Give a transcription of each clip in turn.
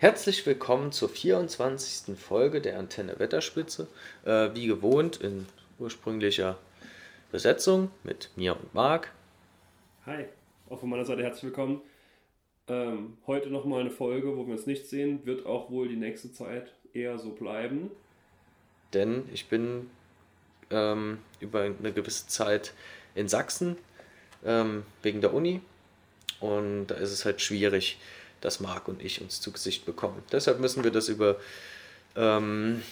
Herzlich willkommen zur 24. Folge der Antenne Wetterspitze. Äh, wie gewohnt in ursprünglicher Besetzung mit mir und Marc. Hi, auch von meiner Seite herzlich willkommen. Ähm, heute nochmal eine Folge, wo wir uns nicht sehen, wird auch wohl die nächste Zeit eher so bleiben. Denn ich bin ähm, über eine gewisse Zeit in Sachsen ähm, wegen der Uni und da ist es halt schwierig, dass Marc und ich uns zu Gesicht bekommen. Deshalb müssen wir das über ähm,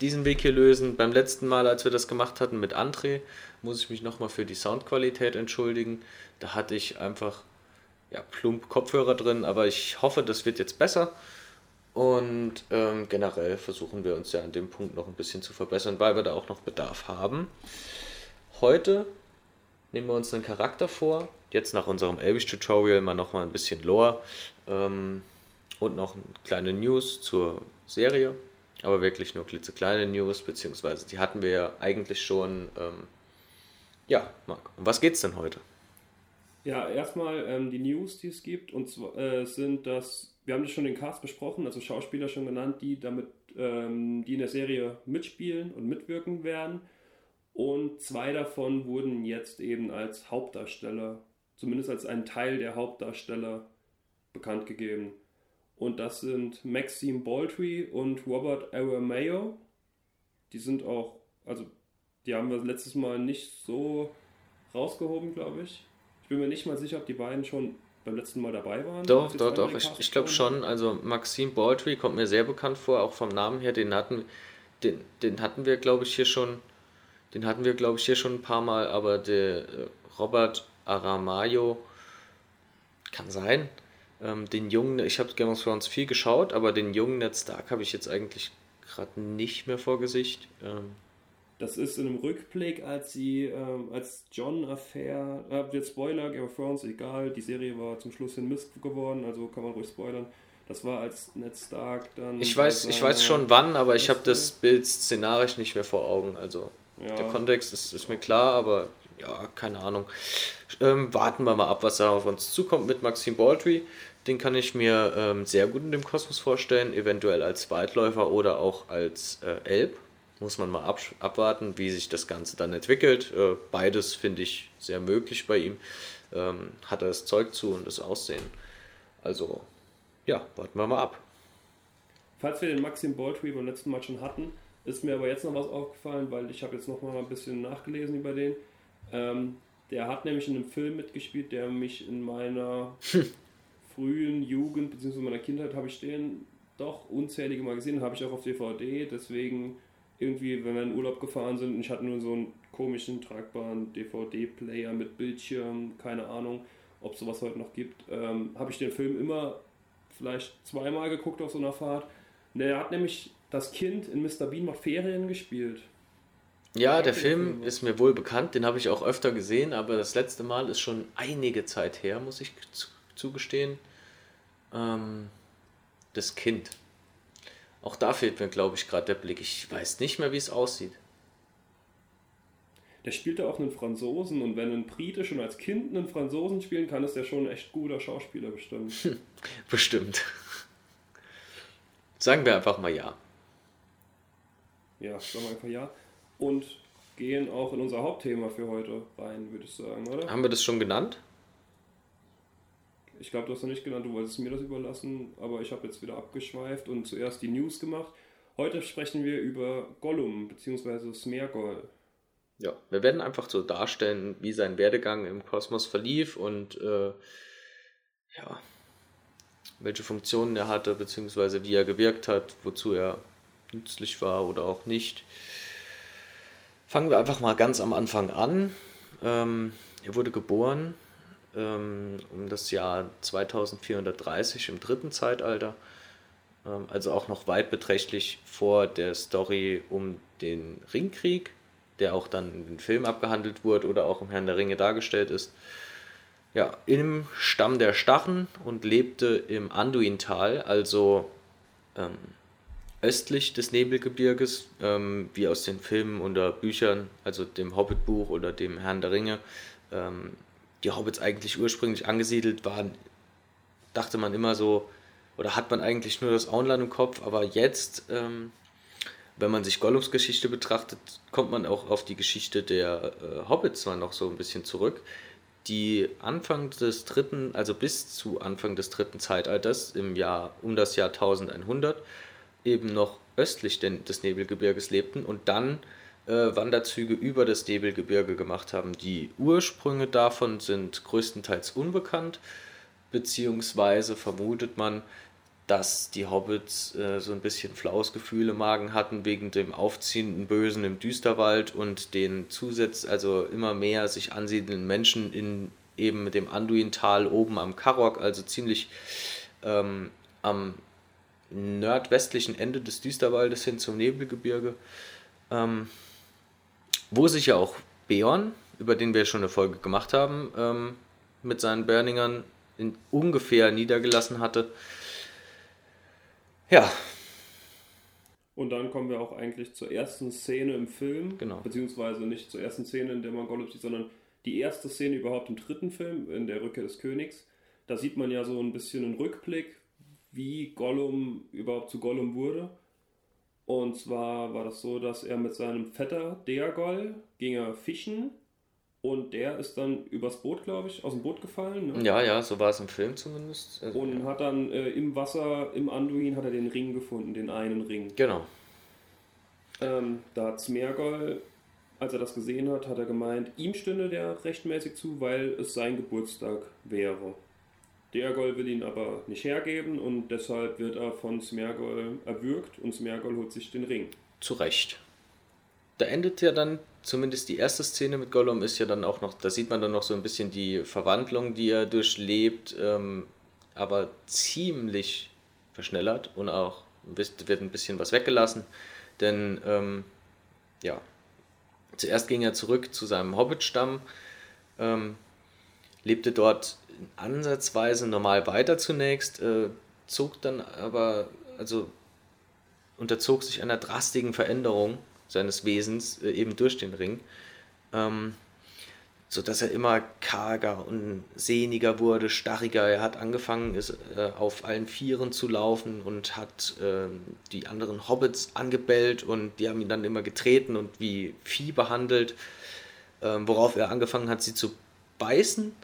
diesen Weg hier lösen. Beim letzten Mal, als wir das gemacht hatten mit André, muss ich mich nochmal für die Soundqualität entschuldigen. Da hatte ich einfach ja, plump Kopfhörer drin, aber ich hoffe, das wird jetzt besser. Und ähm, generell versuchen wir uns ja an dem Punkt noch ein bisschen zu verbessern, weil wir da auch noch Bedarf haben. Heute nehmen wir uns einen Charakter vor. Jetzt nach unserem Elvish-Tutorial mal nochmal ein bisschen Lore ähm, und noch kleine News zur Serie. Aber wirklich nur klitzekleine News, beziehungsweise die hatten wir ja eigentlich schon. Ähm, ja, Marc, um was geht's denn heute? Ja, erstmal ähm, die News, die es gibt, und zwar äh, sind das, wir haben das schon den Cast besprochen, also Schauspieler schon genannt, die damit, ähm, die in der Serie mitspielen und mitwirken werden. Und zwei davon wurden jetzt eben als Hauptdarsteller, zumindest als ein Teil der Hauptdarsteller, bekannt gegeben. Und das sind Maxime Baldry und Robert Aramayo. Die sind auch, also die haben wir letztes Mal nicht so rausgehoben, glaube ich. Ich bin mir nicht mal sicher, ob die beiden schon beim letzten Mal dabei waren. Doch, doch, doch. Ich, ich glaube schon. Also Maxime Baldry kommt mir sehr bekannt vor, auch vom Namen her. Den hatten, den, den hatten wir, glaube ich, hier schon den hatten wir, glaube ich, hier schon ein paar Mal, aber der äh, Robert Aramayo kann sein. Ähm, den jungen, ich habe Game of Thrones viel geschaut, aber den jungen Ned Stark habe ich jetzt eigentlich gerade nicht mehr vor Gesicht. Ähm, das ist in einem Rückblick, als sie, ähm, als John Affair, äh, wird Spoiler, Game of Thrones, egal, die Serie war zum Schluss hin Mist geworden, also kann man ruhig spoilern. Das war als Ned Stark dann. Ich weiß, ich weiß schon wann, aber ich habe das Bild szenarisch nicht mehr vor Augen, also. Ja. Der Kontext ist, ist mir klar, aber ja, keine Ahnung. Ähm, warten wir mal ab, was da auf uns zukommt mit Maxim Baldry. Den kann ich mir ähm, sehr gut in dem Kosmos vorstellen, eventuell als Weitläufer oder auch als äh, Elb. Muss man mal ab, abwarten, wie sich das Ganze dann entwickelt. Äh, beides finde ich sehr möglich bei ihm. Ähm, hat er das Zeug zu und das Aussehen. Also, ja, warten wir mal ab. Falls wir den Maxim Baldry beim letzten Mal schon hatten, ist mir aber jetzt noch was aufgefallen, weil ich habe jetzt noch mal ein bisschen nachgelesen über den. Ähm, der hat nämlich in einem Film mitgespielt, der mich in meiner frühen Jugend bzw. meiner Kindheit habe ich den doch unzählige Mal gesehen, habe ich auch auf DVD. Deswegen irgendwie, wenn wir in Urlaub gefahren sind und ich hatte nur so einen komischen tragbaren DVD-Player mit Bildschirm, keine Ahnung, ob es sowas heute noch gibt, ähm, habe ich den Film immer vielleicht zweimal geguckt auf so einer Fahrt. Der hat nämlich das Kind in Mr. Bean macht Ferien gespielt. Ja, der Film ist mir wohl bekannt, den habe ich auch öfter gesehen, aber das letzte Mal ist schon einige Zeit her, muss ich zugestehen. Ähm, das Kind. Auch da fehlt mir, glaube ich, gerade der Blick. Ich weiß nicht mehr, wie es aussieht. Der spielte auch einen Franzosen und wenn ein Brite schon als Kind einen Franzosen spielen kann, ist der schon ein echt guter Schauspieler bestimmt. bestimmt. Sagen wir einfach mal ja. Ja, sagen wir einfach ja. Und gehen auch in unser Hauptthema für heute rein, würde ich sagen, oder? Haben wir das schon genannt? Ich glaube, du hast noch nicht genannt, du wolltest mir das überlassen, aber ich habe jetzt wieder abgeschweift und zuerst die News gemacht. Heute sprechen wir über Gollum bzw. Smergol. Ja, wir werden einfach so darstellen, wie sein Werdegang im Kosmos verlief und äh, ja, welche Funktionen er hatte, beziehungsweise wie er gewirkt hat, wozu er nützlich war oder auch nicht. Fangen wir einfach mal ganz am Anfang an. Ähm, er wurde geboren ähm, um das Jahr 2430 im dritten Zeitalter, ähm, also auch noch weit beträchtlich vor der Story um den Ringkrieg, der auch dann in den Film abgehandelt wurde oder auch im Herrn der Ringe dargestellt ist. Ja, im Stamm der Stachen und lebte im Anduintal, also ähm, östlich des Nebelgebirges, ähm, wie aus den Filmen oder Büchern, also dem Hobbit-Buch oder dem Herrn der Ringe, ähm, die Hobbits eigentlich ursprünglich angesiedelt waren, dachte man immer so, oder hat man eigentlich nur das Auenland im Kopf, aber jetzt, ähm, wenn man sich Gollums Geschichte betrachtet, kommt man auch auf die Geschichte der äh, Hobbits zwar noch so ein bisschen zurück, die Anfang des dritten, also bis zu Anfang des dritten Zeitalters im Jahr um das Jahr 1100 eben noch östlich des Nebelgebirges lebten und dann äh, Wanderzüge über das Nebelgebirge gemacht haben. Die Ursprünge davon sind größtenteils unbekannt, beziehungsweise vermutet man, dass die Hobbits äh, so ein bisschen flaues im Magen hatten wegen dem aufziehenden Bösen im Düsterwald und den Zusatz, also immer mehr sich ansiedelnden Menschen in eben dem Anduintal oben am Karok, also ziemlich ähm, am nordwestlichen Ende des Düsterwaldes hin zum Nebelgebirge, ähm, wo sich ja auch Beorn, über den wir schon eine Folge gemacht haben, ähm, mit seinen Burningern in ungefähr niedergelassen hatte. Ja. Und dann kommen wir auch eigentlich zur ersten Szene im Film. Genau. Beziehungsweise nicht zur ersten Szene, in der man Gollum sieht, sondern die erste Szene überhaupt im dritten Film, in der Rückkehr des Königs. Da sieht man ja so ein bisschen einen Rückblick, wie Gollum überhaupt zu Gollum wurde. Und zwar war das so, dass er mit seinem Vetter Deagol ging er fischen und der ist dann übers Boot, glaube ich, aus dem Boot gefallen. Ne? Ja, ja, so war es im Film zumindest. Also, und hat dann äh, im Wasser, im Anduin, hat er den Ring gefunden, den einen Ring. Genau. Ähm, da hat Smergol, als er das gesehen hat, hat er gemeint, ihm stünde der rechtmäßig zu, weil es sein Geburtstag wäre. Deagol will ihn aber nicht hergeben und deshalb wird er von Smergol erwürgt und Smergol holt sich den Ring. Zu Recht. Da endet ja dann zumindest die erste Szene mit Gollum ist ja dann auch noch, da sieht man dann noch so ein bisschen die Verwandlung, die er durchlebt, ähm, aber ziemlich verschnellert und auch wird ein bisschen was weggelassen, denn ähm, ja, zuerst ging er zurück zu seinem Hobbitstamm, ähm, lebte dort ansatzweise normal weiter zunächst, äh, zog dann aber, also unterzog sich einer drastischen Veränderung seines Wesens äh, eben durch den Ring. Ähm, so dass er immer karger und sehniger wurde, starriger. Er hat angefangen, ist, äh, auf allen Vieren zu laufen und hat äh, die anderen Hobbits angebellt und die haben ihn dann immer getreten und wie Vieh behandelt, äh, worauf er angefangen hat, sie zu beißen.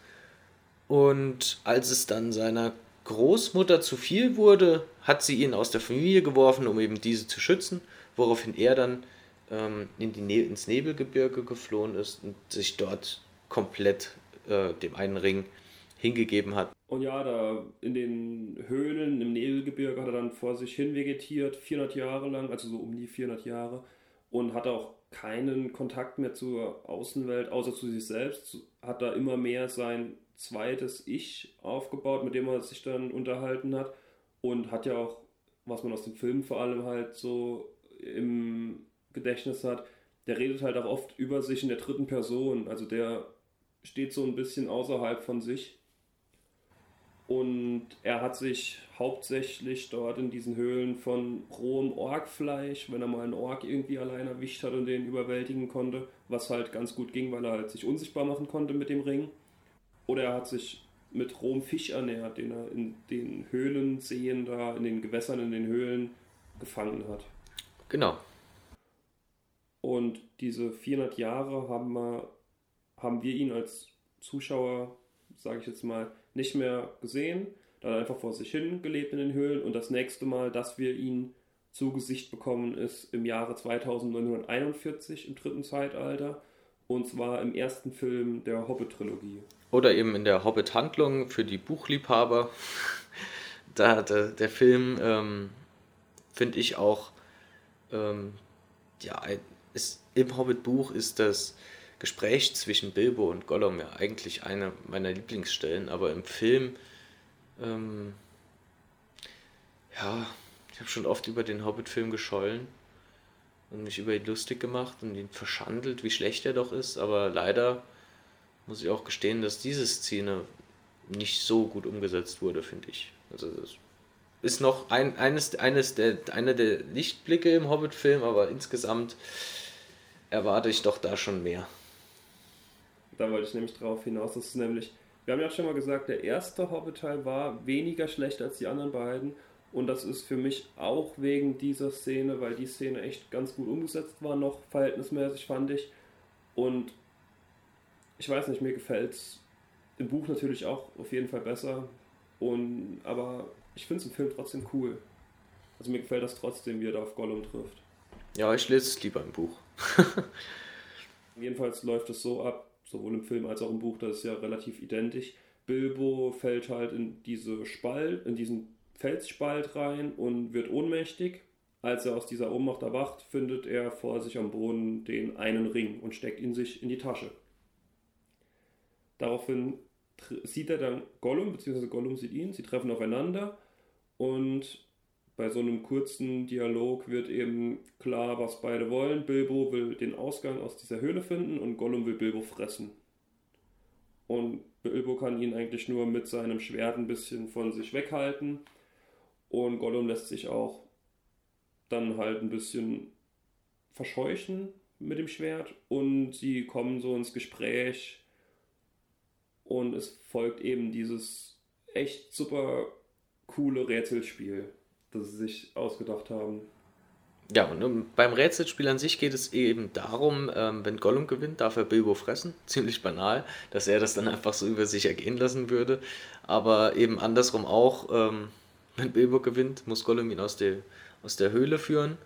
Und als es dann seiner Großmutter zu viel wurde, hat sie ihn aus der Familie geworfen, um eben diese zu schützen, woraufhin er dann ähm, in die ne ins Nebelgebirge geflohen ist und sich dort komplett äh, dem einen Ring hingegeben hat. Und ja, da in den Höhlen im Nebelgebirge hat er dann vor sich hin vegetiert, 400 Jahre lang, also so um die 400 Jahre, und hat auch keinen Kontakt mehr zur Außenwelt, außer zu sich selbst, hat da immer mehr sein zweites Ich aufgebaut, mit dem er sich dann unterhalten hat und hat ja auch, was man aus dem Film vor allem halt so im Gedächtnis hat, der redet halt auch oft über sich in der dritten Person. Also der steht so ein bisschen außerhalb von sich. Und er hat sich hauptsächlich dort in diesen Höhlen von rohem Orgfleisch, wenn er mal einen Org irgendwie allein erwischt hat und den überwältigen konnte, was halt ganz gut ging, weil er halt sich unsichtbar machen konnte mit dem Ring. Oder er hat sich mit rohem Fisch ernährt, den er in den Höhlenseen da, in den Gewässern, in den Höhlen gefangen hat. Genau. Und diese 400 Jahre haben wir, haben wir ihn als Zuschauer, sage ich jetzt mal, nicht mehr gesehen. Da hat er einfach vor sich hin gelebt in den Höhlen. Und das nächste Mal, dass wir ihn zu Gesicht bekommen, ist im Jahre 2941 im dritten Zeitalter. Und zwar im ersten Film der Hobbit-Trilogie. Oder eben in der Hobbit-Handlung für die Buchliebhaber. da der, der Film, ähm, finde ich auch, ähm, ja, ist, im Hobbit-Buch ist das Gespräch zwischen Bilbo und Gollum ja eigentlich eine meiner Lieblingsstellen, aber im Film, ähm, ja, ich habe schon oft über den Hobbit-Film geschollen und mich über ihn lustig gemacht und ihn verschandelt, wie schlecht er doch ist, aber leider muss ich auch gestehen, dass diese Szene nicht so gut umgesetzt wurde, finde ich. Also das ist noch ein, eines, eines der, einer der Lichtblicke im Hobbit-Film, aber insgesamt erwarte ich doch da schon mehr. Da wollte ich nämlich darauf hinaus, das ist nämlich wir haben ja schon mal gesagt, der erste Hobbit-Teil war weniger schlecht als die anderen beiden. Und das ist für mich auch wegen dieser Szene, weil die Szene echt ganz gut umgesetzt war, noch verhältnismäßig fand ich. Und ich weiß nicht, mir gefällt es im Buch natürlich auch auf jeden Fall besser. Und, aber ich finde es im Film trotzdem cool. Also mir gefällt das trotzdem, wie er da auf Gollum trifft. Ja, ich lese es lieber im Buch. Jedenfalls läuft es so ab, sowohl im Film als auch im Buch, das ist ja relativ identisch. Bilbo fällt halt in diese Spalt, in diesen Felsspalt rein und wird ohnmächtig. Als er aus dieser Ohnmacht erwacht, findet er vor sich am Boden den einen Ring und steckt ihn sich in die Tasche. Daraufhin sieht er dann Gollum, beziehungsweise Gollum sieht ihn, sie treffen aufeinander und bei so einem kurzen Dialog wird eben klar, was beide wollen. Bilbo will den Ausgang aus dieser Höhle finden und Gollum will Bilbo fressen. Und Bilbo kann ihn eigentlich nur mit seinem Schwert ein bisschen von sich weghalten. Und Gollum lässt sich auch dann halt ein bisschen verscheuchen mit dem Schwert. Und sie kommen so ins Gespräch. Und es folgt eben dieses echt super coole Rätselspiel das sie sich ausgedacht haben. Ja, und beim Rätselspiel an sich geht es eben darum, ähm, wenn Gollum gewinnt, darf er Bilbo fressen. Ziemlich banal, dass er das dann einfach so über sich ergehen lassen würde. Aber eben andersrum auch, ähm, wenn Bilbo gewinnt, muss Gollum ihn aus der, aus der Höhle führen.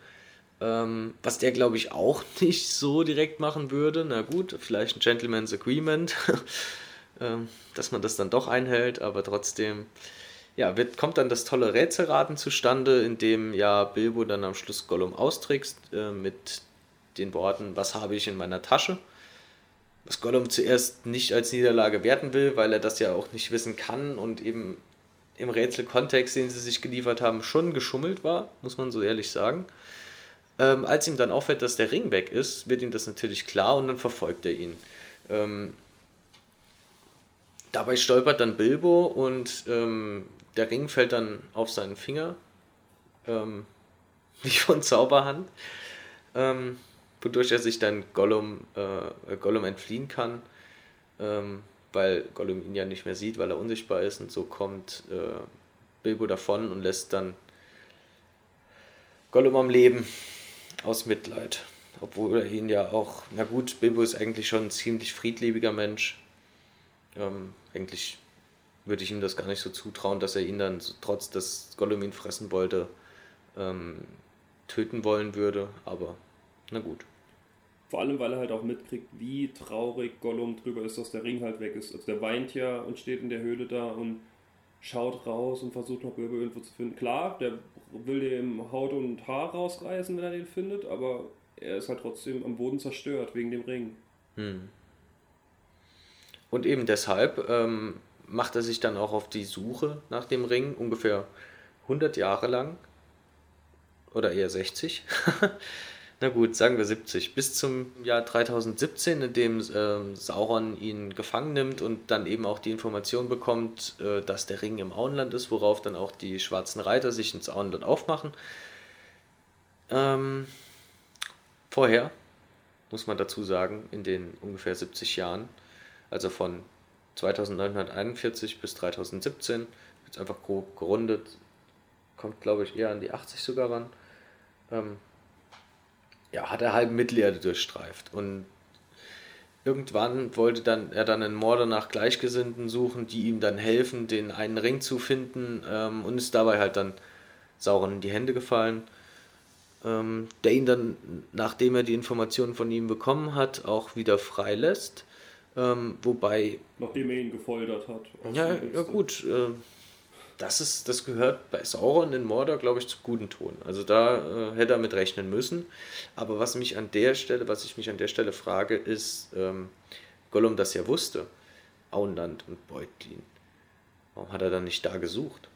Ähm, was der, glaube ich, auch nicht so direkt machen würde. Na gut, vielleicht ein Gentleman's Agreement, ähm, dass man das dann doch einhält, aber trotzdem ja, wird, kommt dann das tolle Rätselraten zustande, in dem ja Bilbo dann am Schluss Gollum austrickst äh, mit den Worten, was habe ich in meiner Tasche? Was Gollum zuerst nicht als Niederlage werten will, weil er das ja auch nicht wissen kann und eben im Rätselkontext, den sie sich geliefert haben, schon geschummelt war, muss man so ehrlich sagen. Ähm, als ihm dann auffällt, dass der Ring weg ist, wird ihm das natürlich klar und dann verfolgt er ihn. Ähm, dabei stolpert dann Bilbo und ähm, der Ring fällt dann auf seinen Finger, ähm, wie von Zauberhand, ähm, wodurch er sich dann Gollum, äh, Gollum entfliehen kann, ähm, weil Gollum ihn ja nicht mehr sieht, weil er unsichtbar ist und so kommt äh, Bilbo davon und lässt dann Gollum am Leben aus Mitleid. Obwohl er ihn ja auch, na gut, Bilbo ist eigentlich schon ein ziemlich friedlebiger Mensch. Ähm, eigentlich würde ich ihm das gar nicht so zutrauen, dass er ihn dann, trotz dass Gollum ihn fressen wollte, ähm, töten wollen würde. Aber na gut. Vor allem, weil er halt auch mitkriegt, wie traurig Gollum drüber ist, dass der Ring halt weg ist. Also der weint ja und steht in der Höhle da und schaut raus und versucht noch Bilbo irgendwo zu finden. Klar, der will dem Haut und Haar rausreißen, wenn er den findet, aber er ist halt trotzdem am Boden zerstört wegen dem Ring. Hm. Und eben deshalb ähm, macht er sich dann auch auf die Suche nach dem Ring, ungefähr 100 Jahre lang. Oder eher 60. Na gut, sagen wir 70. Bis zum Jahr 3017, in dem äh, Sauron ihn gefangen nimmt und dann eben auch die Information bekommt, äh, dass der Ring im Auenland ist, worauf dann auch die schwarzen Reiter sich ins Auenland aufmachen. Ähm, vorher, muss man dazu sagen, in den ungefähr 70 Jahren, also von 2941 bis 2017, jetzt einfach grob gerundet, kommt glaube ich eher an die 80 sogar ran, ähm, ja, hat er halb Mittelerde durchstreift und irgendwann wollte dann er dann einen Mörder nach Gleichgesinnten suchen, die ihm dann helfen, den einen Ring zu finden ähm, und ist dabei halt dann Sauron in die Hände gefallen, ähm, der ihn dann, nachdem er die Informationen von ihm bekommen hat, auch wieder freilässt ähm, wobei. Nachdem er ihn gefoltert hat. Ja, ja gut. Äh, das, ist, das gehört bei Sauron in Mordor, glaube ich, zu guten Ton. Also da äh, hätte er mit rechnen müssen. Aber was mich an der Stelle, was ich mich an der Stelle frage, ist, ähm, Gollum das ja wusste, Auenland und Beutlin. Warum hat er dann nicht da gesucht?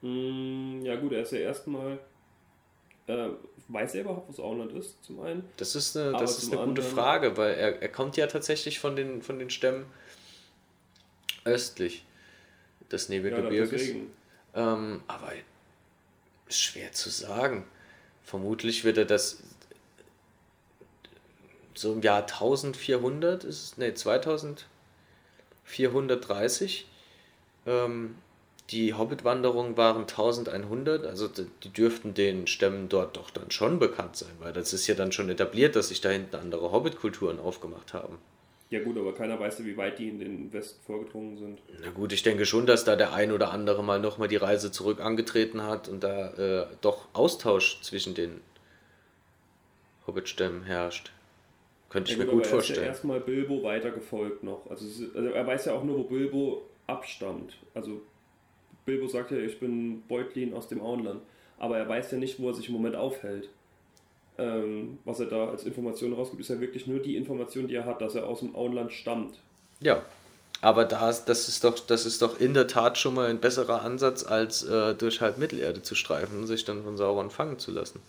Mm, ja gut, er ist ja erstmal äh, weiß er überhaupt, was Auenland ist, zum einen? Das ist eine, das ist eine gute Frage, weil er, er kommt ja tatsächlich von den, von den Stämmen östlich des Nebelgebirges. Ja, ähm, aber ist schwer zu sagen. Vermutlich wird er das so im Jahr 1400 ist nee, 2000, 430. Ähm, die Hobbit-Wanderungen waren 1100, also die dürften den Stämmen dort doch dann schon bekannt sein, weil das ist ja dann schon etabliert, dass sich da hinten andere Hobbit-Kulturen aufgemacht haben. Ja gut, aber keiner weiß ja, wie weit die in den Westen vorgedrungen sind. Na gut, ich denke schon, dass da der ein oder andere mal nochmal die Reise zurück angetreten hat und da äh, doch Austausch zwischen den Hobbit-Stämmen herrscht. Könnte ich ja, mir gut, vorstellen. Er ist ja erstmal Bilbo weitergefolgt noch. Also, also, er weiß ja auch nur, wo Bilbo abstammt. Also Bilbo sagt ja, ich bin Beutlin aus dem Auenland. Aber er weiß ja nicht, wo er sich im Moment aufhält ähm, was er da als Information rausgibt, ist ja wirklich nur die Information, die er hat, dass er aus dem Auenland stammt. Ja, aber das, das, ist doch, das ist doch in der Tat schon mal ein besserer Ansatz, als äh, durch halb Mittelerde zu streifen und sich dann von Sauron fangen zu lassen.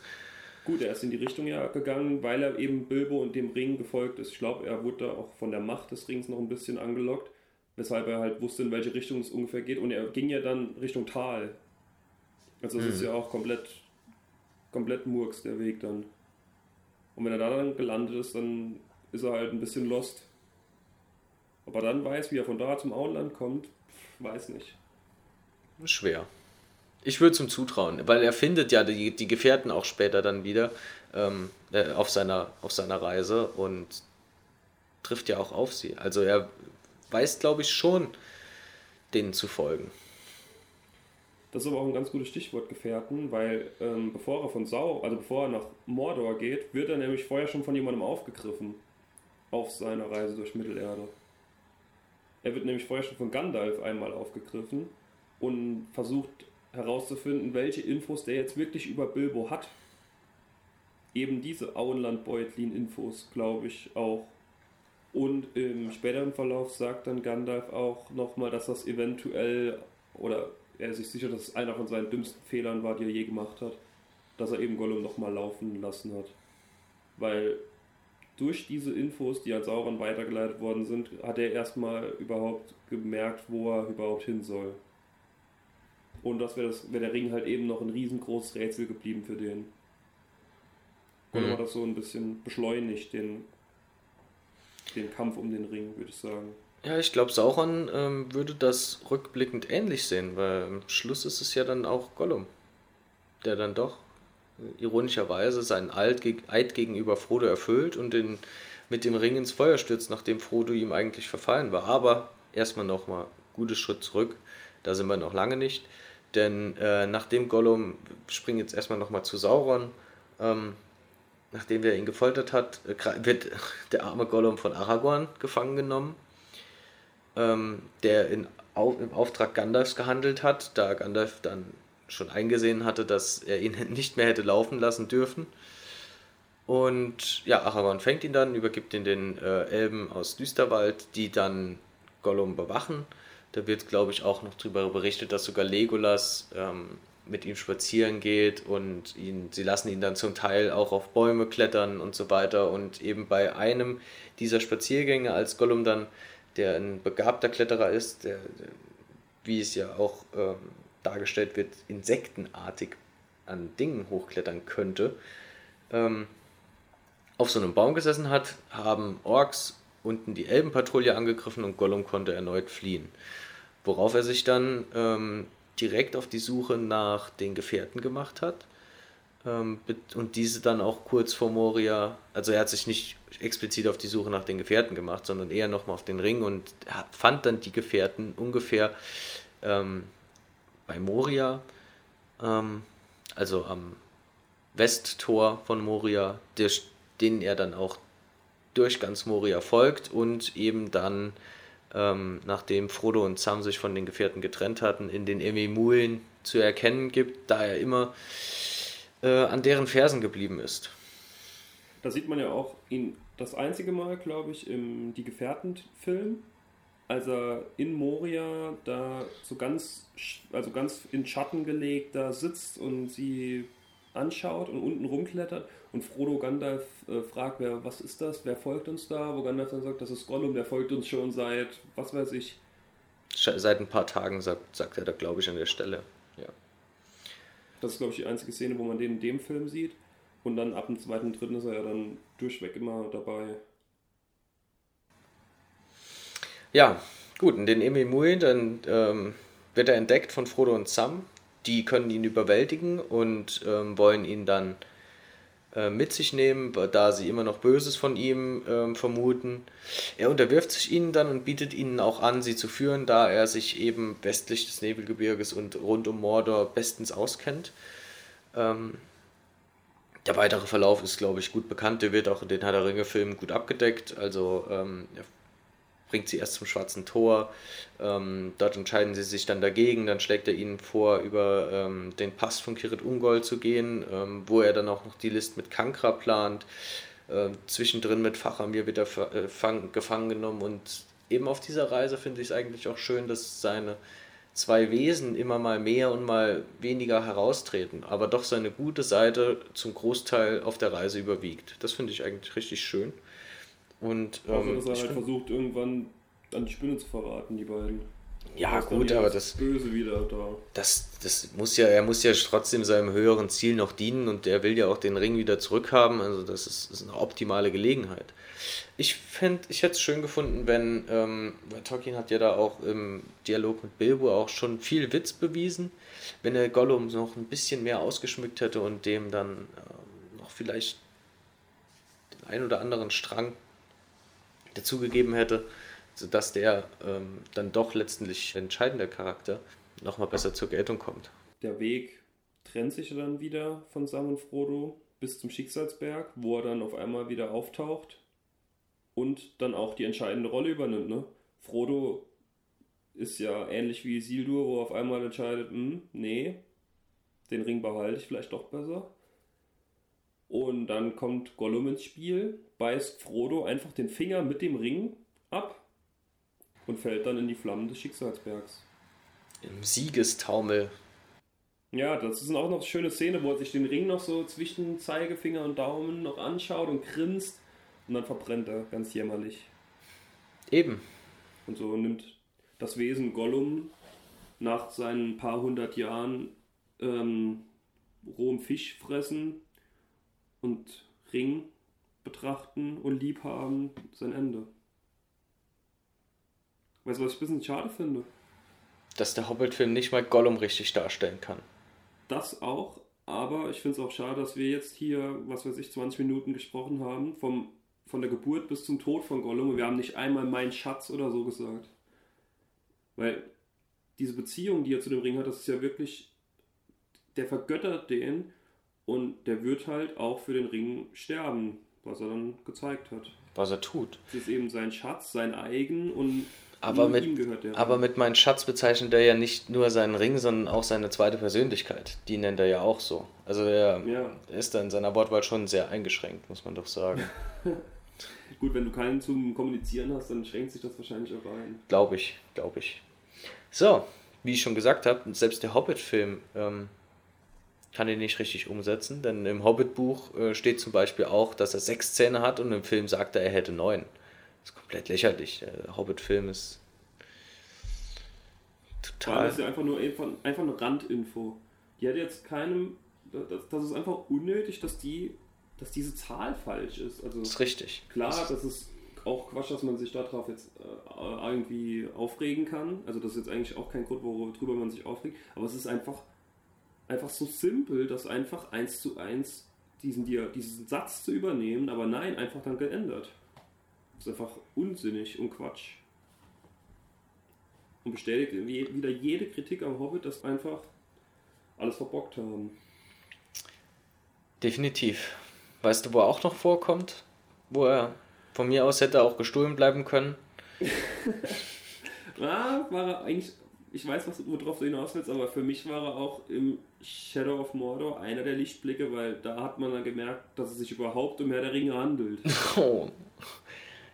Gut, er ist in die Richtung ja gegangen, weil er eben Bilbo und dem Ring gefolgt ist. Ich glaube, er wurde da auch von der Macht des Rings noch ein bisschen angelockt, weshalb er halt wusste, in welche Richtung es ungefähr geht. Und er ging ja dann Richtung Tal. Also es mhm. ist ja auch komplett, komplett Murks der Weg dann. Und wenn er da dann gelandet ist, dann ist er halt ein bisschen lost. Ob er dann weiß, wie er von da zum Auenland kommt, weiß nicht. Schwer. Ich würde ihm zutrauen, weil er findet ja die, die Gefährten auch später dann wieder ähm, äh, auf, seiner, auf seiner Reise und trifft ja auch auf sie. Also er weiß, glaube ich, schon, denen zu folgen. Das ist aber auch ein ganz gutes Stichwort, Gefährten, weil ähm, bevor er von Sau, also bevor er nach Mordor geht, wird er nämlich vorher schon von jemandem aufgegriffen. Auf seiner Reise durch Mittelerde. Er wird nämlich vorher schon von Gandalf einmal aufgegriffen und versucht herauszufinden, welche Infos der jetzt wirklich über Bilbo hat. Eben diese Auenland-Beutlin-Infos, glaube ich, auch. Und im späteren Verlauf sagt dann Gandalf auch nochmal, dass das eventuell oder er sich sicher, dass es einer von seinen dümmsten Fehlern war, die er je gemacht hat, dass er eben Gollum nochmal laufen lassen hat. Weil durch diese Infos, die an Sauron weitergeleitet worden sind, hat er erstmal überhaupt gemerkt, wo er überhaupt hin soll. Und das wäre wär der Ring halt eben noch ein riesengroßes Rätsel geblieben für den. Gollum mhm. hat das so ein bisschen beschleunigt, den, den Kampf um den Ring, würde ich sagen. Ja, ich glaube, Sauron ähm, würde das rückblickend ähnlich sehen, weil am Schluss ist es ja dann auch Gollum, der dann doch äh, ironischerweise seinen Eid gegenüber Frodo erfüllt und den, mit dem Ring ins Feuer stürzt, nachdem Frodo ihm eigentlich verfallen war. Aber erstmal nochmal gutes Schritt zurück, da sind wir noch lange nicht. Denn äh, nachdem Gollum, springen jetzt erstmal nochmal zu Sauron, ähm, nachdem er ihn gefoltert hat, äh, wird der arme Gollum von Aragorn gefangen genommen ähm, der in, au, im Auftrag Gandalfs gehandelt hat, da Gandalf dann schon eingesehen hatte, dass er ihn nicht mehr hätte laufen lassen dürfen. Und ja, Aragorn fängt ihn dann, übergibt ihn den äh, Elben aus Düsterwald, die dann Gollum bewachen. Da wird, glaube ich, auch noch darüber berichtet, dass sogar Legolas ähm, mit ihm spazieren geht und ihn, sie lassen ihn dann zum Teil auch auf Bäume klettern und so weiter. Und eben bei einem dieser Spaziergänge, als Gollum dann der ein begabter Kletterer ist, der, wie es ja auch ähm, dargestellt wird, insektenartig an Dingen hochklettern könnte, ähm, auf so einem Baum gesessen hat, haben Orks unten die Elbenpatrouille angegriffen und Gollum konnte erneut fliehen. Worauf er sich dann ähm, direkt auf die Suche nach den Gefährten gemacht hat und diese dann auch kurz vor Moria, also er hat sich nicht explizit auf die Suche nach den Gefährten gemacht, sondern eher nochmal auf den Ring und fand dann die Gefährten ungefähr ähm, bei Moria, ähm, also am Westtor von Moria, der, denen er dann auch durch ganz Moria folgt und eben dann, ähm, nachdem Frodo und Sam sich von den Gefährten getrennt hatten, in den Emimulen zu erkennen gibt, da er immer äh, an deren Fersen geblieben ist. Da sieht man ja auch ihn das einzige Mal, glaube ich, im Die Gefährten-Film, als er in Moria da so ganz, also ganz in Schatten gelegt da sitzt und sie anschaut und unten rumklettert und Frodo Gandalf äh, fragt, wer, was ist das, wer folgt uns da? Wo Gandalf dann sagt, das ist Gollum, der folgt uns schon seit, was weiß ich. Seit ein paar Tagen sagt, sagt er da, glaube ich, an der Stelle. Das ist, glaube ich, die einzige Szene, wo man den in dem Film sieht. Und dann ab dem zweiten, dritten ist er ja dann durchweg immer dabei. Ja, Gut, in den Ememui, dann ähm, wird er entdeckt von Frodo und Sam. Die können ihn überwältigen und ähm, wollen ihn dann äh, mit sich nehmen, da sie immer noch Böses von ihm ähm, vermuten. Er unterwirft sich ihnen dann und bietet ihnen auch an, sie zu führen, da er sich eben westlich des Nebelgebirges und rund um Mordor bestens auskennt. Ähm, der weitere Verlauf ist, glaube ich, gut bekannt. Der wird auch in den Herr der Ringe-Filmen gut abgedeckt. Also ähm, bringt sie erst zum Schwarzen Tor. Ähm, dort entscheiden sie sich dann dagegen. Dann schlägt er ihnen vor, über ähm, den Pass von Kirit Ungol zu gehen, ähm, wo er dann auch noch die List mit Kankra plant. Ähm, zwischendrin mit Fachamir wird er äh, fang, gefangen genommen. Und eben auf dieser Reise finde ich es eigentlich auch schön, dass seine zwei Wesen immer mal mehr und mal weniger heraustreten, aber doch seine gute Seite zum Großteil auf der Reise überwiegt. Das finde ich eigentlich richtig schön. Und, ähm, also, dass er halt versucht, irgendwann an die Spinne zu verraten, die beiden. Ja, gut, aber das. Böse wieder da. Das, das muss ja, er muss ja trotzdem seinem höheren Ziel noch dienen und er will ja auch den Ring wieder zurückhaben. Also, das ist, ist eine optimale Gelegenheit. Ich fände, ich hätte es schön gefunden, wenn, ähm, weil Tolkien hat ja da auch im Dialog mit Bilbo auch schon viel Witz bewiesen, wenn er Gollum noch ein bisschen mehr ausgeschmückt hätte und dem dann ähm, noch vielleicht den ein oder anderen Strang dazugegeben hätte, sodass der ähm, dann doch letztendlich entscheidender Charakter nochmal besser zur Geltung kommt. Der Weg trennt sich dann wieder von Sam und Frodo bis zum Schicksalsberg, wo er dann auf einmal wieder auftaucht und dann auch die entscheidende Rolle übernimmt. Ne? Frodo ist ja ähnlich wie Sildur, wo er auf einmal entscheidet, hm, nee, den Ring behalte ich vielleicht doch besser. Und dann kommt Gollum ins Spiel, beißt Frodo einfach den Finger mit dem Ring ab und fällt dann in die Flammen des Schicksalsbergs. Im Siegestaumel. Ja, das ist auch noch eine schöne Szene, wo er sich den Ring noch so zwischen Zeigefinger und Daumen noch anschaut und grinst und dann verbrennt er ganz jämmerlich. Eben. Und so nimmt das Wesen Gollum nach seinen paar hundert Jahren ähm, rohem Fisch fressen und Ring betrachten und lieb haben sein Ende. Weißt du, was ich ein bisschen schade finde? Dass der Hobbit-Film nicht mal Gollum richtig darstellen kann. Das auch, aber ich finde es auch schade, dass wir jetzt hier, was weiß ich, 20 Minuten gesprochen haben, vom, von der Geburt bis zum Tod von Gollum und wir haben nicht einmal mein Schatz oder so gesagt. Weil diese Beziehung, die er zu dem Ring hat, das ist ja wirklich, der vergöttert den und der wird halt auch für den Ring sterben, was er dann gezeigt hat. Was er tut. Das ist eben sein Schatz, sein eigen und aber mit, aber mit meinem Schatz bezeichnet er ja nicht nur seinen Ring, sondern auch seine zweite Persönlichkeit. Die nennt er ja auch so. Also er ja. ist da in seiner Wortwahl schon sehr eingeschränkt, muss man doch sagen. Gut, wenn du keinen zum Kommunizieren hast, dann schränkt sich das wahrscheinlich auch ein. Glaube ich, glaube ich. So, wie ich schon gesagt habe, selbst der Hobbit-Film ähm, kann ihn nicht richtig umsetzen, denn im Hobbit-Buch äh, steht zum Beispiel auch, dass er sechs Zähne hat und im Film sagt er, er hätte neun. Das ist komplett lächerlich. Der Hobbit-Film ist total. Das ist ja einfach nur einfach, einfach eine Randinfo. Die hat jetzt keinem. Das, das ist einfach unnötig, dass die, dass diese Zahl falsch ist. Also das ist richtig. Klar, das ist auch Quatsch, dass man sich darauf jetzt äh, irgendwie aufregen kann. Also das ist jetzt eigentlich auch kein Grund, worüber man sich aufregt. Aber es ist einfach einfach so simpel, das einfach eins zu eins diesen, diesen Satz zu übernehmen, aber nein, einfach dann geändert. Das ist einfach unsinnig und Quatsch. Und bestätigt wieder jede Kritik am Hobbit, dass einfach alles verbockt haben. Definitiv. Weißt du, wo er auch noch vorkommt? Wo er von mir aus hätte auch gestohlen bleiben können? ja, war er eigentlich ich weiß, was, worauf du hinaus willst, aber für mich war er auch im Shadow of Mordor einer der Lichtblicke, weil da hat man dann gemerkt, dass es sich überhaupt um Herr der Ringe handelt. Oh.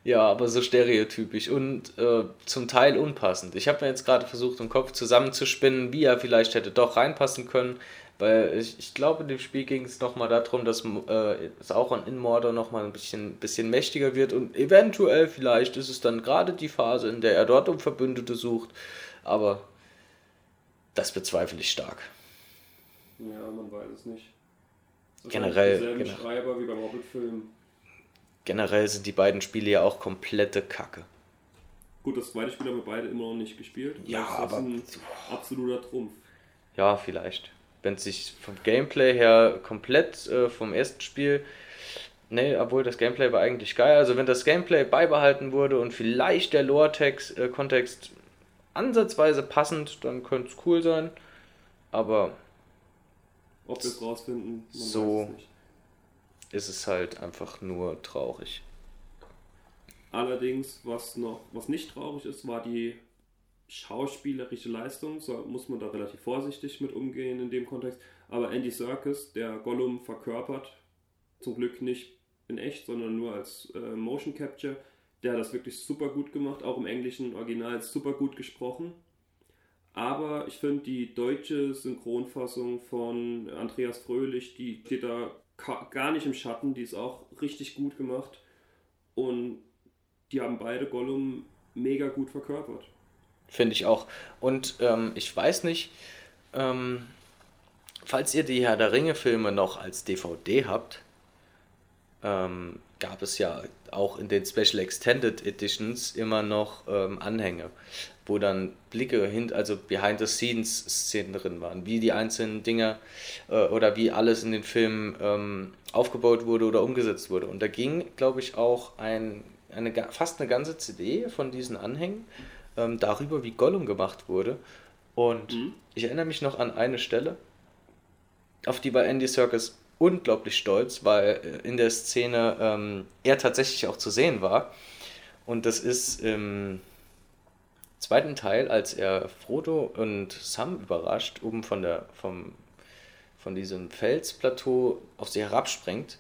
Ja, aber so stereotypisch und äh, zum Teil unpassend. Ich habe mir jetzt gerade versucht, im Kopf zusammenzuspinnen, wie er vielleicht hätte doch reinpassen können, weil ich, ich glaube, in dem Spiel ging es nochmal darum, dass äh, es auch in Mordor nochmal ein bisschen, bisschen mächtiger wird und eventuell vielleicht ist es dann gerade die Phase, in der er dort um Verbündete sucht aber das bezweifle ich stark. Ja, man weiß es nicht. Das generell. Genau. Schreiber wie beim Hobbit-Film. Generell sind die beiden Spiele ja auch komplette Kacke. Gut, das zweite Spiel haben wir beide immer noch nicht gespielt. Ja, das aber- ist ein absoluter Trumpf. Ja, vielleicht. Wenn es sich vom Gameplay her komplett äh, vom ersten Spiel. Nee, obwohl das Gameplay war eigentlich geil. Also wenn das Gameplay beibehalten wurde und vielleicht der Lore-Kontext ansatzweise passend, dann könnte es cool sein. Aber Ob wir es rausfinden, So. es ist es halt einfach nur traurig. Allerdings, was noch, was nicht traurig ist, war die schauspielerische Leistung. So muss man da relativ vorsichtig mit umgehen in dem Kontext. Aber Andy Serkis, der Gollum verkörpert, zum Glück nicht in echt, sondern nur als äh, Motion Capture, der hat das wirklich super gut gemacht, auch im englischen Original super gut gesprochen. Aber ich finde die deutsche Synchronfassung von Andreas Fröhlich, die steht da gar nicht im Schatten, die ist auch richtig gut gemacht. Und die haben beide Gollum mega gut verkörpert. Finde ich auch. Und ähm, ich weiß nicht, ähm, falls ihr die Herr der Ringe-Filme noch als DVD habt, ähm, gab es ja auch in den Special Extended Editions immer noch ähm, Anhänge, wo dann Blicke hin, also Behind-the-Scenes-Szenen drin waren, wie die einzelnen Dinger äh, oder wie alles in den Filmen ähm, aufgebaut wurde oder umgesetzt wurde. Und da ging, glaube ich, auch ein, eine, fast eine ganze CD von diesen Anhängen ähm, darüber, wie Gollum gemacht wurde. Und Mhm. ich erinnere mich noch an eine Stelle, auf die war Andy Serkis unglaublich stolz, weil äh, in der Szene ähm, er tatsächlich auch zu sehen war. Und das ist im zweiten Teil, als er Frodo und Sam überrascht, oben von, der, vom, von diesem Felsplateau auf sie herabspringt,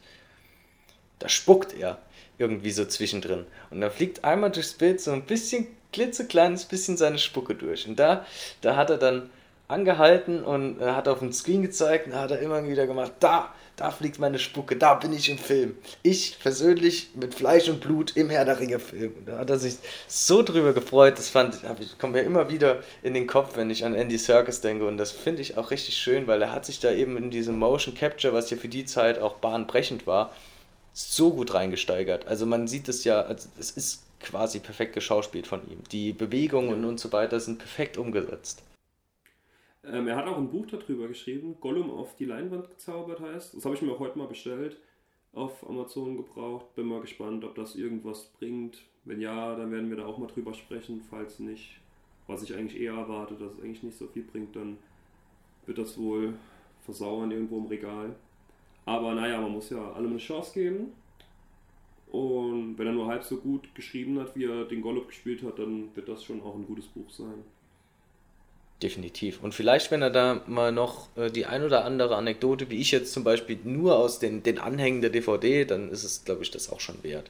da spuckt er irgendwie so zwischendrin. Und da fliegt einmal durchs Bild so ein bisschen, klitzekleines bisschen seine Spucke durch. Und da, da hat er dann angehalten und äh, hat auf den Screen gezeigt und hat er immer wieder gemacht, da, da fliegt meine Spucke, da bin ich im Film. Ich persönlich mit Fleisch und Blut im Herr der Ringe Film. Und da hat er sich so drüber gefreut, das fand ich, kommt mir immer wieder in den Kopf, wenn ich an Andy Serkis denke und das finde ich auch richtig schön, weil er hat sich da eben in diesem Motion Capture, was ja für die Zeit auch bahnbrechend war, so gut reingesteigert. Also man sieht es ja, also es ist quasi perfekt geschauspielt von ihm. Die Bewegungen und so weiter sind perfekt umgesetzt. Ähm, er hat auch ein Buch darüber geschrieben, Gollum auf die Leinwand gezaubert heißt. Das habe ich mir auch heute mal bestellt, auf Amazon gebraucht. Bin mal gespannt, ob das irgendwas bringt. Wenn ja, dann werden wir da auch mal drüber sprechen. Falls nicht, was ich eigentlich eher erwarte, dass es eigentlich nicht so viel bringt, dann wird das wohl versauern irgendwo im Regal. Aber naja, man muss ja allem eine Chance geben. Und wenn er nur halb so gut geschrieben hat, wie er den Gollum gespielt hat, dann wird das schon auch ein gutes Buch sein. Definitiv. Und vielleicht, wenn er da mal noch äh, die ein oder andere Anekdote, wie ich jetzt zum Beispiel, nur aus den, den Anhängen der DVD, dann ist es, glaube ich, das auch schon wert.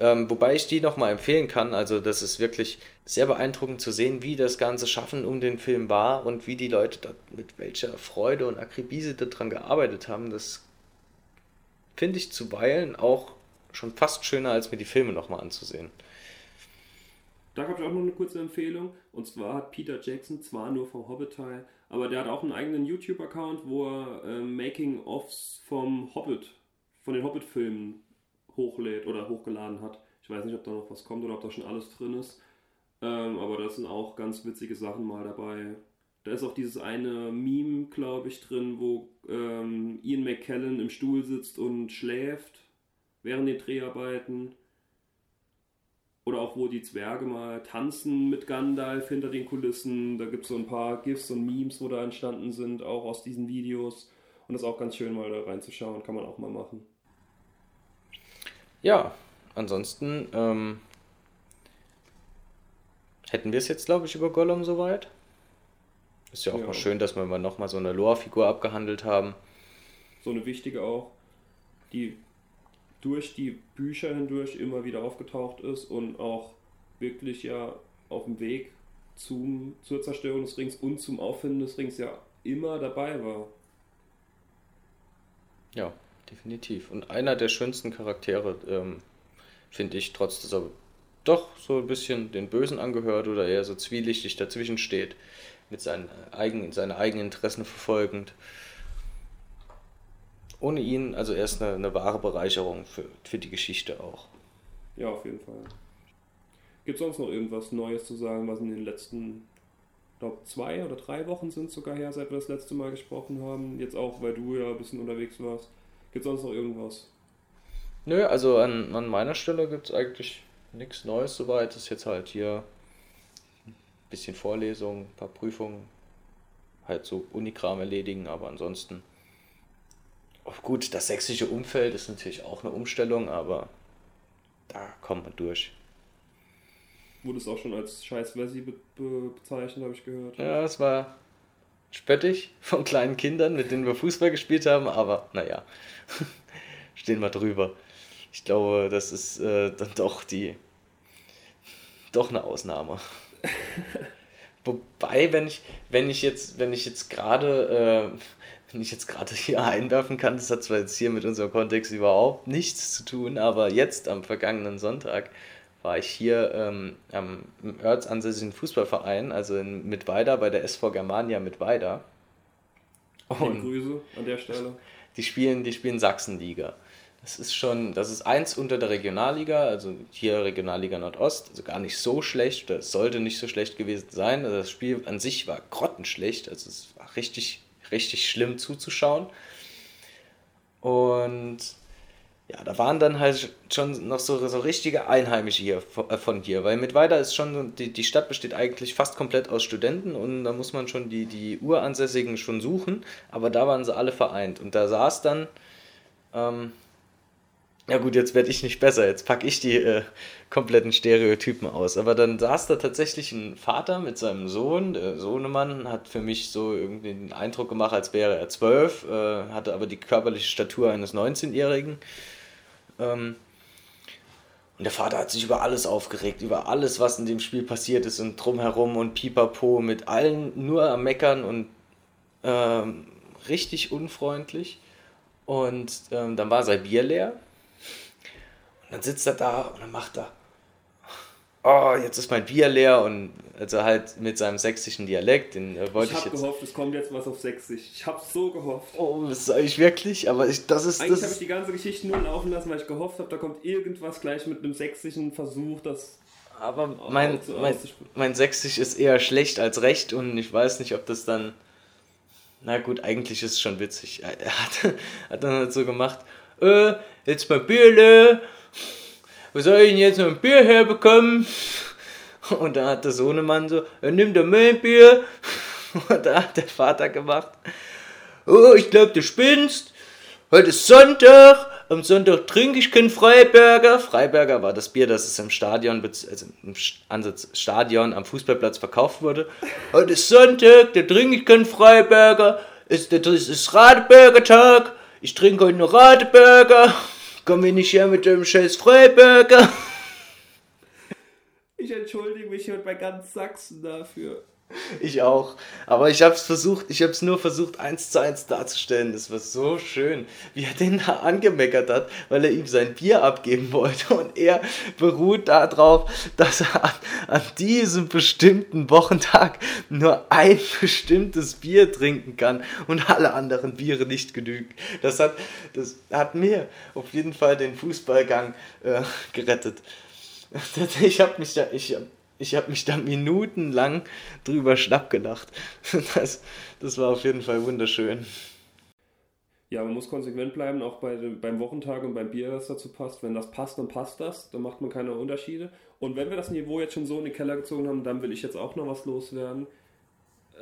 Ähm, wobei ich die nochmal empfehlen kann. Also, das ist wirklich sehr beeindruckend zu sehen, wie das ganze Schaffen um den Film war und wie die Leute da mit welcher Freude und Akribie sie daran gearbeitet haben. Das finde ich zuweilen auch schon fast schöner, als mir die Filme nochmal anzusehen. Da habe ich auch noch eine kurze Empfehlung. Und zwar hat Peter Jackson zwar nur vom Hobbit-Teil, aber der hat auch einen eigenen YouTube-Account, wo er äh, Making-ofs vom Hobbit, von den Hobbit-Filmen hochlädt oder hochgeladen hat. Ich weiß nicht, ob da noch was kommt oder ob da schon alles drin ist. Ähm, aber da sind auch ganz witzige Sachen mal dabei. Da ist auch dieses eine Meme, glaube ich, drin, wo ähm, Ian McKellen im Stuhl sitzt und schläft während den Dreharbeiten. Oder auch wo die Zwerge mal tanzen mit Gandalf hinter den Kulissen. Da gibt es so ein paar GIFs und Memes, wo da entstanden sind, auch aus diesen Videos. Und das ist auch ganz schön mal da reinzuschauen, kann man auch mal machen. Ja, ansonsten ähm, hätten wir es jetzt, glaube ich, über Gollum soweit. Ist ja auch Ja. mal schön, dass wir mal nochmal so eine Lore-Figur abgehandelt haben. So eine wichtige auch, die durch die Bücher hindurch immer wieder aufgetaucht ist und auch wirklich ja auf dem Weg zum, zur Zerstörung des Rings und zum Auffinden des Rings ja immer dabei war. Ja, definitiv. Und einer der schönsten Charaktere, ähm, finde ich, trotz dass er doch so ein bisschen den Bösen angehört oder eher so zwielichtig dazwischen steht, mit seinen eigenen, seine eigenen Interessen verfolgend. Ohne ihn, also er ist eine, eine wahre Bereicherung für, für die Geschichte auch. Ja, auf jeden Fall. Gibt es sonst noch irgendwas Neues zu sagen, was in den letzten, glaube zwei oder drei Wochen sind sogar her, seit wir das letzte Mal gesprochen haben? Jetzt auch, weil du ja ein bisschen unterwegs warst. Gibt es sonst noch irgendwas? Nö, also an, an meiner Stelle gibt es eigentlich nichts Neues soweit. Ist jetzt halt hier ein bisschen Vorlesung, ein paar Prüfungen, halt so Unikram erledigen, aber ansonsten. Oh gut, das sächsische Umfeld ist natürlich auch eine Umstellung, aber da kommt man durch. Wurde es auch schon als scheiß Versi be be bezeichnet, habe ich gehört. Ja, es war spöttig von kleinen Kindern, mit denen wir Fußball gespielt haben, aber naja, stehen wir drüber. Ich glaube, das ist äh, dann doch die doch eine Ausnahme. Wobei, wenn ich, wenn ich jetzt, wenn ich jetzt gerade, äh, wenn ich jetzt gerade hier einwerfen kann, das hat zwar jetzt hier mit unserem Kontext überhaupt nichts zu tun, aber jetzt am vergangenen Sonntag war ich hier ähm, am im ortsansässigen Fußballverein, also in Mittweida bei der SV Germania Mittweida. Und Grüße an der Stelle. Die spielen, die spielen Sachsenliga. Das ist schon, das ist eins unter der Regionalliga, also hier Regionalliga Nordost, also gar nicht so schlecht, oder es sollte nicht so schlecht gewesen sein. Also das Spiel an sich war grottenschlecht, also es war richtig, richtig schlimm zuzuschauen. Und ja, da waren dann halt schon noch so, so richtige Einheimische hier äh, von hier, weil Mittweida ist schon, die, die Stadt besteht eigentlich fast komplett aus Studenten und da muss man schon die, die Uransässigen schon suchen, aber da waren sie alle vereint und da saß dann, ähm, ja gut, jetzt werde ich nicht besser, jetzt packe ich die äh, kompletten Stereotypen aus, aber dann saß da tatsächlich ein Vater mit seinem Sohn, der Sohnemann hat für mich so irgendwie den Eindruck gemacht, als wäre er zwölf, äh, hatte aber die körperliche Statur eines 19-Jährigen ähm, und der Vater hat sich über alles aufgeregt, über alles, was in dem Spiel passiert ist und drumherum und pipapo mit allen nur am Meckern und ähm, richtig unfreundlich. Und ähm, dann war sein Bier leer. Und dann sitzt er da und dann macht er oh, jetzt ist mein Bier leer und also halt mit seinem sächsischen Dialekt, den äh, wollte ich, ich jetzt. gehofft, es kommt jetzt was auf sächsisch. Ich habe so gehofft. Oh, das sage ich wirklich, aber ich, das ist Eigentlich habe ich die ganze Geschichte nur laufen lassen, weil ich gehofft habe, da kommt irgendwas gleich mit einem sächsischen Versuch, das. Aber mein, mein, mein Sächsisch ist eher schlecht als recht und ich weiß nicht, ob das dann. Na gut, eigentlich ist es schon witzig. Er hat, hat dann halt so gemacht: äh, jetzt mal Bierle wo soll ich denn jetzt noch ein Bier herbekommen? Und da hat der Sohnemann so, er nimmt doch mein Bier. Und da hat der Vater gemacht, oh, ich glaube, du spinnst. Heute ist Sonntag. Am Sonntag trinke ich keinen Freiberger. Freiberger war das Bier, das es im Stadion, also im Ansatz Stadion am Fußballplatz verkauft wurde. Heute ist Sonntag, da trinke ich keinen Freiberger. Es ist Radeberger Tag. Ich trinke heute nur Radeberger. Komm mir nicht her mit dem scheiß Freiberger. Ich entschuldige mich hier bei ganz Sachsen dafür. Ich auch. Aber ich habe es versucht, ich habe es nur versucht, eins zu eins darzustellen. Das war so schön, wie er den da angemeckert hat, weil er ihm sein Bier abgeben wollte. Und er beruht darauf, dass er an, an diesem bestimmten Wochentag nur ein bestimmtes Bier trinken kann und alle anderen Biere nicht genügen. Das hat, das hat mir auf jeden Fall den Fußballgang äh, gerettet. Ich habe mich da, ich hab, ich habe mich da minutenlang drüber schnapp gelacht. Das, das war auf jeden Fall wunderschön. Ja, man muss konsequent bleiben, auch bei dem, beim Wochentag und beim Bier, das dazu passt. Wenn das passt, dann passt das. Dann macht man keine Unterschiede. Und wenn wir das Niveau jetzt schon so in den Keller gezogen haben, dann will ich jetzt auch noch was loswerden.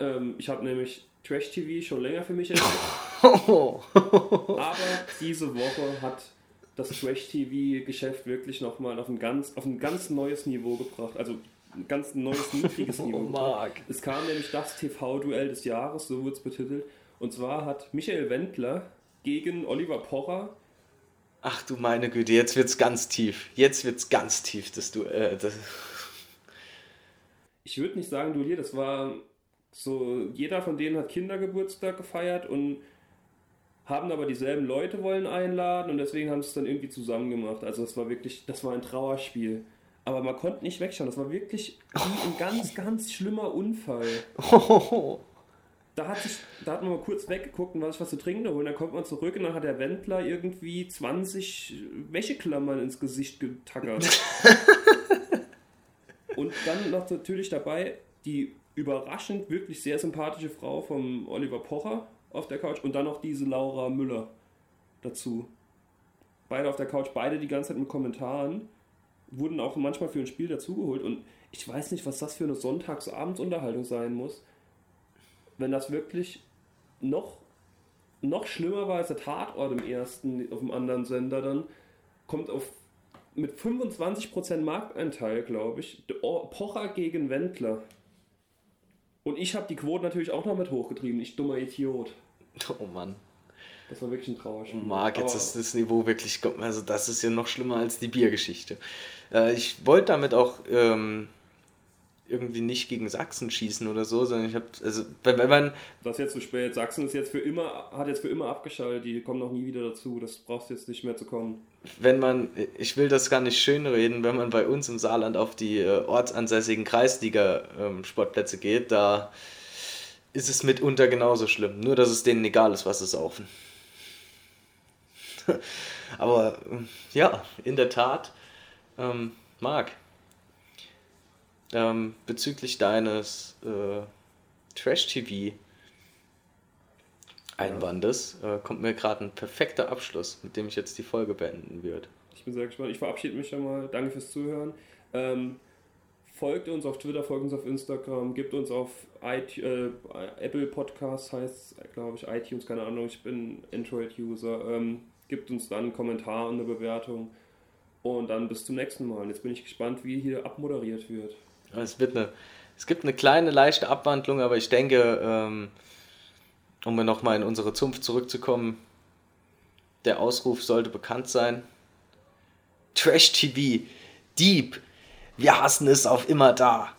Ähm, ich habe nämlich Trash TV schon länger für mich entdeckt. Aber diese Woche hat das Trash-TV-Geschäft wirklich nochmal auf ein, ganz, auf ein ganz neues Niveau gebracht. Also ein ganz neues, niedriges Niveau. Oh. Es kam nämlich das TV-Duell des Jahres, so wird es betitelt. Und zwar hat Michael Wendler gegen Oliver Pocher. Ach du meine Güte, jetzt wird's ganz tief. Jetzt wird's ganz tief, das du. Äh, das ich würde nicht sagen Duell, das war so, jeder von denen hat Kindergeburtstag gefeiert und haben aber dieselben Leute wollen einladen und deswegen haben sie es dann irgendwie zusammen gemacht. Also das war wirklich, das war ein Trauerspiel. Aber man konnte nicht wegschauen. Das war wirklich ein ganz, ganz schlimmer Unfall. Da hat, sich, da hat man mal kurz weggeguckt und was sich was zu trinken holen. Dann kommt man zurück und dann hat der Wendler irgendwie 20 Wäscheklammern ins Gesicht getackert. Und dann noch natürlich dabei die überraschend wirklich sehr sympathische Frau von Oliver Pocher auf der Couch und dann noch diese Laura Müller dazu. Beide auf der Couch, beide die ganze Zeit mit Kommentaren, wurden auch manchmal für ein Spiel dazugeholt und ich weiß nicht, was das für eine Sonntagsabendsunterhaltung sein muss, wenn das wirklich noch, noch schlimmer war als der Tatort im ersten, auf dem anderen Sender dann, kommt auf mit 25% Marktanteil, glaube ich, Pocher gegen Wendler. Und ich habe die Quote natürlich auch noch mit hochgetrieben, ich dummer Idiot. Oh Mann. Das war wirklich ein Trauerspiel. Marc, jetzt ist das Niveau wirklich, also das ist ja noch schlimmer als die Biergeschichte. Äh, ich wollte damit auch ähm, irgendwie nicht gegen Sachsen schießen oder so, sondern ich habe, also wenn, man... Das ist jetzt zu spät. Sachsen ist jetzt für immer, hat jetzt für immer abgeschaltet, die kommen noch nie wieder dazu, das brauchst jetzt nicht mehr zu kommen. Wenn man, ich will das gar nicht schönreden, wenn man bei uns im Saarland auf die äh, ortsansässigen Kreisliga-Sportplätze ähm, geht, da ist es mitunter genauso schlimm. Nur, dass es denen egal ist, was sie saufen. Aber ja, in der Tat, ähm, Marc, ähm, bezüglich deines äh, Trash-TV-Einwandes äh, kommt mir gerade ein perfekter Abschluss, mit dem ich jetzt die Folge beenden würde. Ich bin sehr gespannt. Ich verabschiede mich schon mal. Danke fürs Zuhören. Ähm, folgt uns auf Twitter, folgt uns auf Instagram, gebt uns auf IT, äh, Apple Podcasts, heißt glaube ich iTunes, keine Ahnung, ich bin Android-User. Ähm, gebt uns dann einen Kommentar und eine Bewertung. Und dann bis zum nächsten Mal. Jetzt bin ich gespannt, wie hier abmoderiert wird. Es, wird eine, es gibt eine kleine, leichte Abwandlung, aber ich denke, ähm, um nochmal in unsere Zunft zurückzukommen, der Ausruf sollte bekannt sein. Trash TV, Deep, wir hassen es auf immer da.